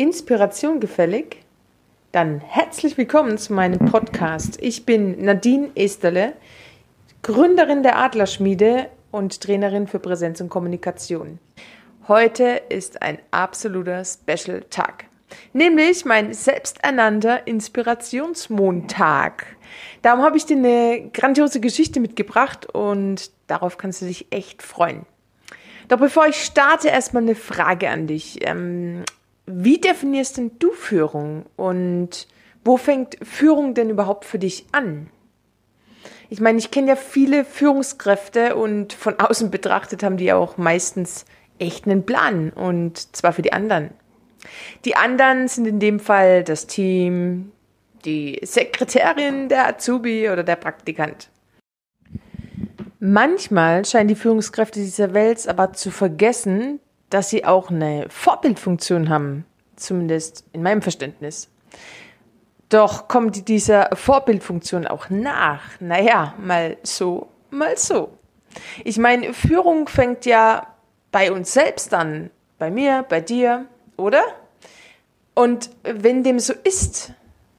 Inspiration gefällig? Dann herzlich willkommen zu meinem Podcast. Ich bin Nadine Esterle, Gründerin der Adlerschmiede und Trainerin für Präsenz und Kommunikation. Heute ist ein absoluter Special Tag, nämlich mein selbsternannter Inspirationsmontag. Darum habe ich dir eine grandiose Geschichte mitgebracht und darauf kannst du dich echt freuen. Doch bevor ich starte, erstmal eine Frage an dich. Ähm, wie definierst denn du Führung und wo fängt Führung denn überhaupt für dich an? Ich meine, ich kenne ja viele Führungskräfte und von außen betrachtet haben die auch meistens echt einen Plan und zwar für die anderen. Die anderen sind in dem Fall das Team, die Sekretärin, der Azubi oder der Praktikant. Manchmal scheinen die Führungskräfte dieser Welt aber zu vergessen, dass sie auch eine Vorbildfunktion haben, zumindest in meinem Verständnis. Doch kommt dieser Vorbildfunktion auch nach. Naja, mal so, mal so. Ich meine, Führung fängt ja bei uns selbst an. Bei mir, bei dir, oder? Und wenn dem so ist,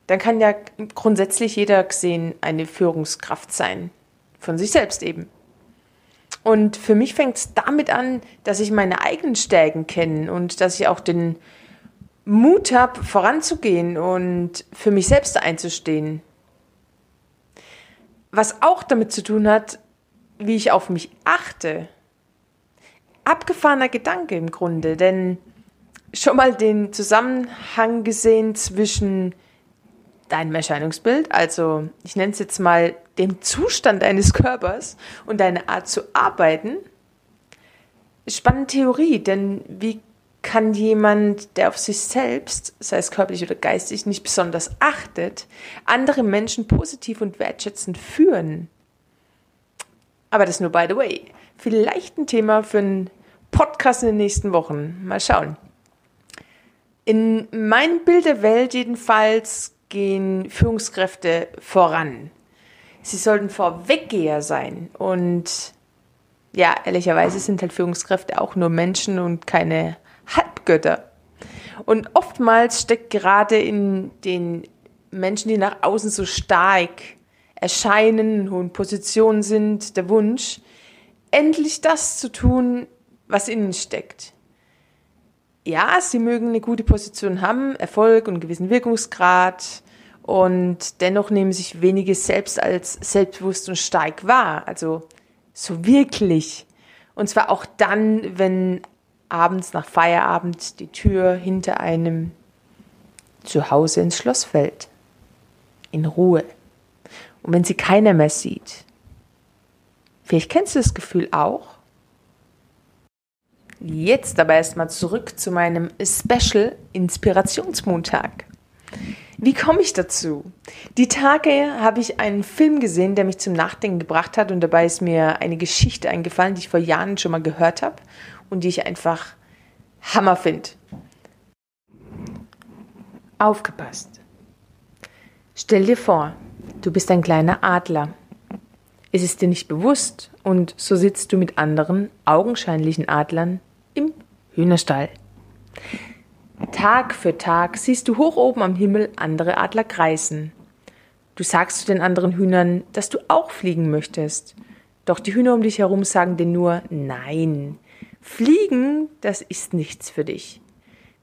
dann kann ja grundsätzlich jeder gesehen eine Führungskraft sein. Von sich selbst eben. Und für mich fängt es damit an, dass ich meine eigenen Stärken kenne und dass ich auch den Mut habe, voranzugehen und für mich selbst einzustehen. Was auch damit zu tun hat, wie ich auf mich achte. Abgefahrener Gedanke im Grunde, denn schon mal den Zusammenhang gesehen zwischen deinem Erscheinungsbild, also ich nenne es jetzt mal dem Zustand deines Körpers und deine Art zu arbeiten. Spannende Theorie, denn wie kann jemand, der auf sich selbst, sei es körperlich oder geistig, nicht besonders achtet, andere Menschen positiv und wertschätzend führen? Aber das nur by the way. Vielleicht ein Thema für einen Podcast in den nächsten Wochen. Mal schauen. In meinem Bild der Welt jedenfalls gehen Führungskräfte voran. Sie sollten Vorweggeher sein. Und ja, ehrlicherweise sind halt Führungskräfte auch nur Menschen und keine Halbgötter. Und oftmals steckt gerade in den Menschen, die nach außen so stark erscheinen, in hohen Positionen sind, der Wunsch, endlich das zu tun, was innen steckt ja, sie mögen eine gute Position haben, Erfolg und einen gewissen Wirkungsgrad und dennoch nehmen sich wenige selbst als selbstbewusst und stark wahr. Also so wirklich. Und zwar auch dann, wenn abends nach Feierabend die Tür hinter einem zu Hause ins Schloss fällt. In Ruhe. Und wenn sie keiner mehr sieht. Vielleicht kennst du das Gefühl auch. Jetzt aber erstmal zurück zu meinem Special Inspirationsmontag. Wie komme ich dazu? Die Tage habe ich einen Film gesehen, der mich zum Nachdenken gebracht hat und dabei ist mir eine Geschichte eingefallen, die ich vor Jahren schon mal gehört habe und die ich einfach Hammer finde. Aufgepasst. Stell dir vor, du bist ein kleiner Adler. Es ist dir nicht bewusst und so sitzt du mit anderen augenscheinlichen Adlern Hühnerstall. Tag für Tag siehst du hoch oben am Himmel andere Adler kreisen. Du sagst zu den anderen Hühnern, dass du auch fliegen möchtest. Doch die Hühner um dich herum sagen dir nur Nein. Fliegen, das ist nichts für dich.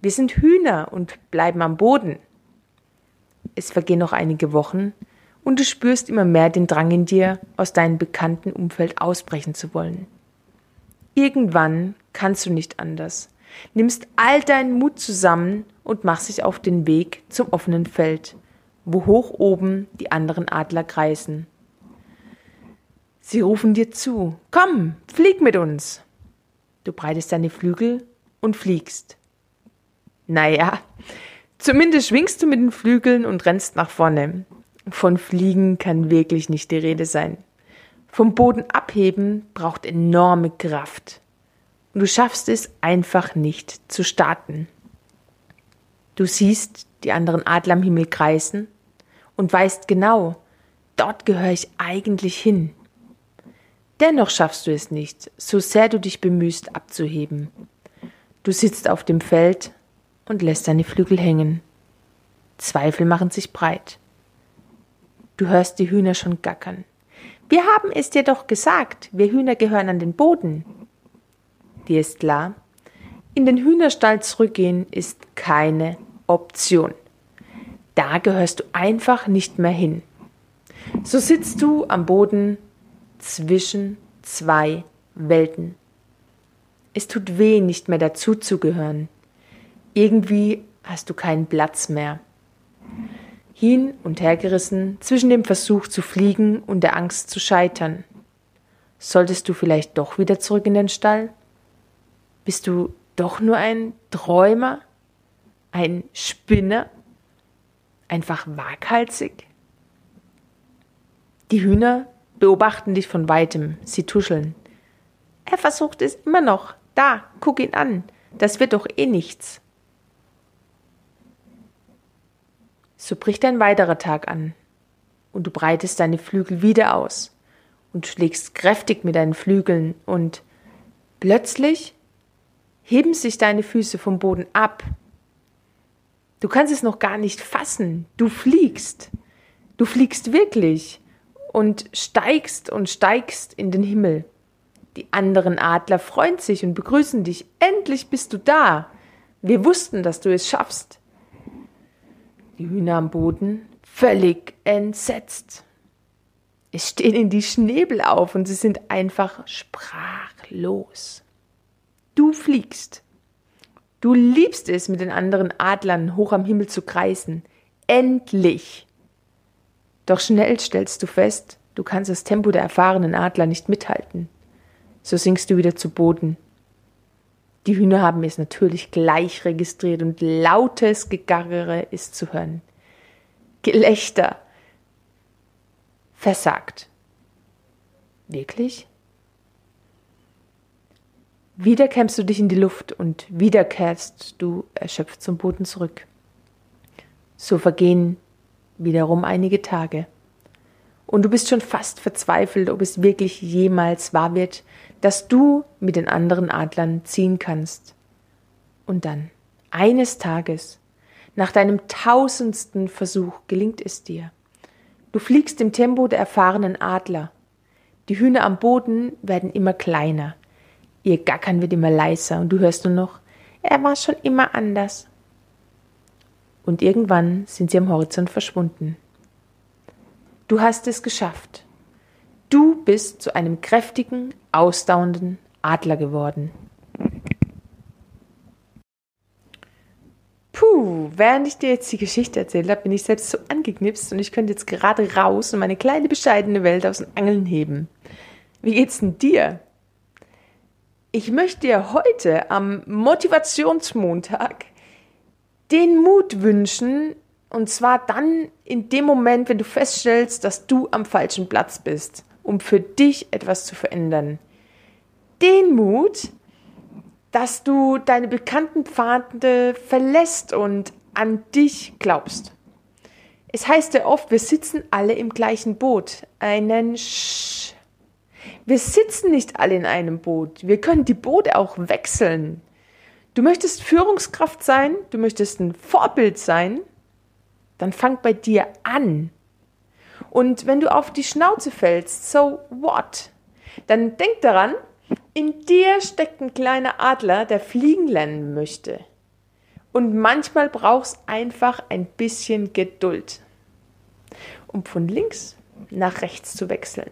Wir sind Hühner und bleiben am Boden. Es vergehen noch einige Wochen und du spürst immer mehr den Drang in dir, aus deinem bekannten Umfeld ausbrechen zu wollen. Irgendwann kannst du nicht anders. Nimmst all deinen Mut zusammen und machst dich auf den Weg zum offenen Feld, wo hoch oben die anderen Adler kreisen. Sie rufen dir zu, komm, flieg mit uns. Du breitest deine Flügel und fliegst. Naja, zumindest schwingst du mit den Flügeln und rennst nach vorne. Von Fliegen kann wirklich nicht die Rede sein. Vom Boden abheben braucht enorme Kraft. Und du schaffst es einfach nicht zu starten. Du siehst die anderen Adler am Himmel kreisen und weißt genau, dort gehöre ich eigentlich hin. Dennoch schaffst du es nicht, so sehr du dich bemühst abzuheben. Du sitzt auf dem Feld und lässt deine Flügel hängen. Zweifel machen sich breit. Du hörst die Hühner schon gackern. Wir haben es dir doch gesagt, wir Hühner gehören an den Boden. Dir ist klar, in den Hühnerstall zurückgehen ist keine Option. Da gehörst du einfach nicht mehr hin. So sitzt du am Boden zwischen zwei Welten. Es tut weh, nicht mehr dazuzugehören. Irgendwie hast du keinen Platz mehr. Hin und hergerissen zwischen dem Versuch zu fliegen und der Angst zu scheitern. Solltest du vielleicht doch wieder zurück in den Stall? Bist du doch nur ein Träumer? Ein Spinner? Einfach waghalsig? Die Hühner beobachten dich von weitem, sie tuscheln. Er versucht es immer noch. Da, guck ihn an. Das wird doch eh nichts. So bricht ein weiterer Tag an, und du breitest deine Flügel wieder aus und schlägst kräftig mit deinen Flügeln, und plötzlich heben sich deine Füße vom Boden ab. Du kannst es noch gar nicht fassen. Du fliegst. Du fliegst wirklich und steigst und steigst in den Himmel. Die anderen Adler freuen sich und begrüßen dich. Endlich bist du da. Wir wussten, dass du es schaffst. Die Hühner am Boden völlig entsetzt. Es stehen in die Schnäbel auf und sie sind einfach sprachlos. Du fliegst. Du liebst es, mit den anderen Adlern hoch am Himmel zu kreisen. Endlich. Doch schnell stellst du fest, du kannst das Tempo der erfahrenen Adler nicht mithalten. So sinkst du wieder zu Boden. Die Hühner haben es natürlich gleich registriert und lautes Gegarre ist zu hören. Gelächter. Versagt. Wirklich? Wieder kämmst du dich in die Luft und wieder kehrst du erschöpft zum Boden zurück. So vergehen wiederum einige Tage. Und du bist schon fast verzweifelt, ob es wirklich jemals wahr wird, dass du mit den anderen Adlern ziehen kannst. Und dann, eines Tages, nach deinem tausendsten Versuch gelingt es dir. Du fliegst im Tempo der erfahrenen Adler. Die Hühner am Boden werden immer kleiner. Ihr Gackern wird immer leiser und du hörst nur noch, er war schon immer anders. Und irgendwann sind sie am Horizont verschwunden. Du hast es geschafft. Du bist zu einem kräftigen, ausdauernden Adler geworden. Puh, während ich dir jetzt die Geschichte erzählt habe, bin ich selbst so angeknipst und ich könnte jetzt gerade raus und meine kleine bescheidene Welt aus den Angeln heben. Wie geht's denn dir? Ich möchte dir heute am Motivationsmontag den Mut wünschen, und zwar dann in dem Moment, wenn du feststellst, dass du am falschen Platz bist, um für dich etwas zu verändern. Den Mut, dass du deine bekannten Pfade verlässt und an dich glaubst. Es heißt ja oft, wir sitzen alle im gleichen Boot. Einen Sch. Wir sitzen nicht alle in einem Boot. Wir können die Boote auch wechseln. Du möchtest Führungskraft sein, du möchtest ein Vorbild sein, dann fang bei dir an. Und wenn du auf die Schnauze fällst, so what? Dann denk daran, in dir steckt ein kleiner Adler, der fliegen lernen möchte. Und manchmal brauchst einfach ein bisschen Geduld, um von links nach rechts zu wechseln.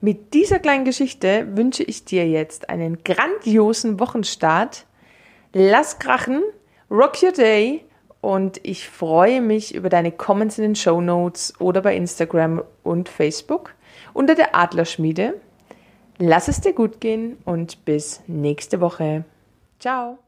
Mit dieser kleinen Geschichte wünsche ich dir jetzt einen grandiosen Wochenstart. Lass krachen Rock Your Day und ich freue mich über deine Comments in den Show Notes oder bei Instagram und Facebook unter der Adlerschmiede. Lass es dir gut gehen und bis nächste Woche. Ciao.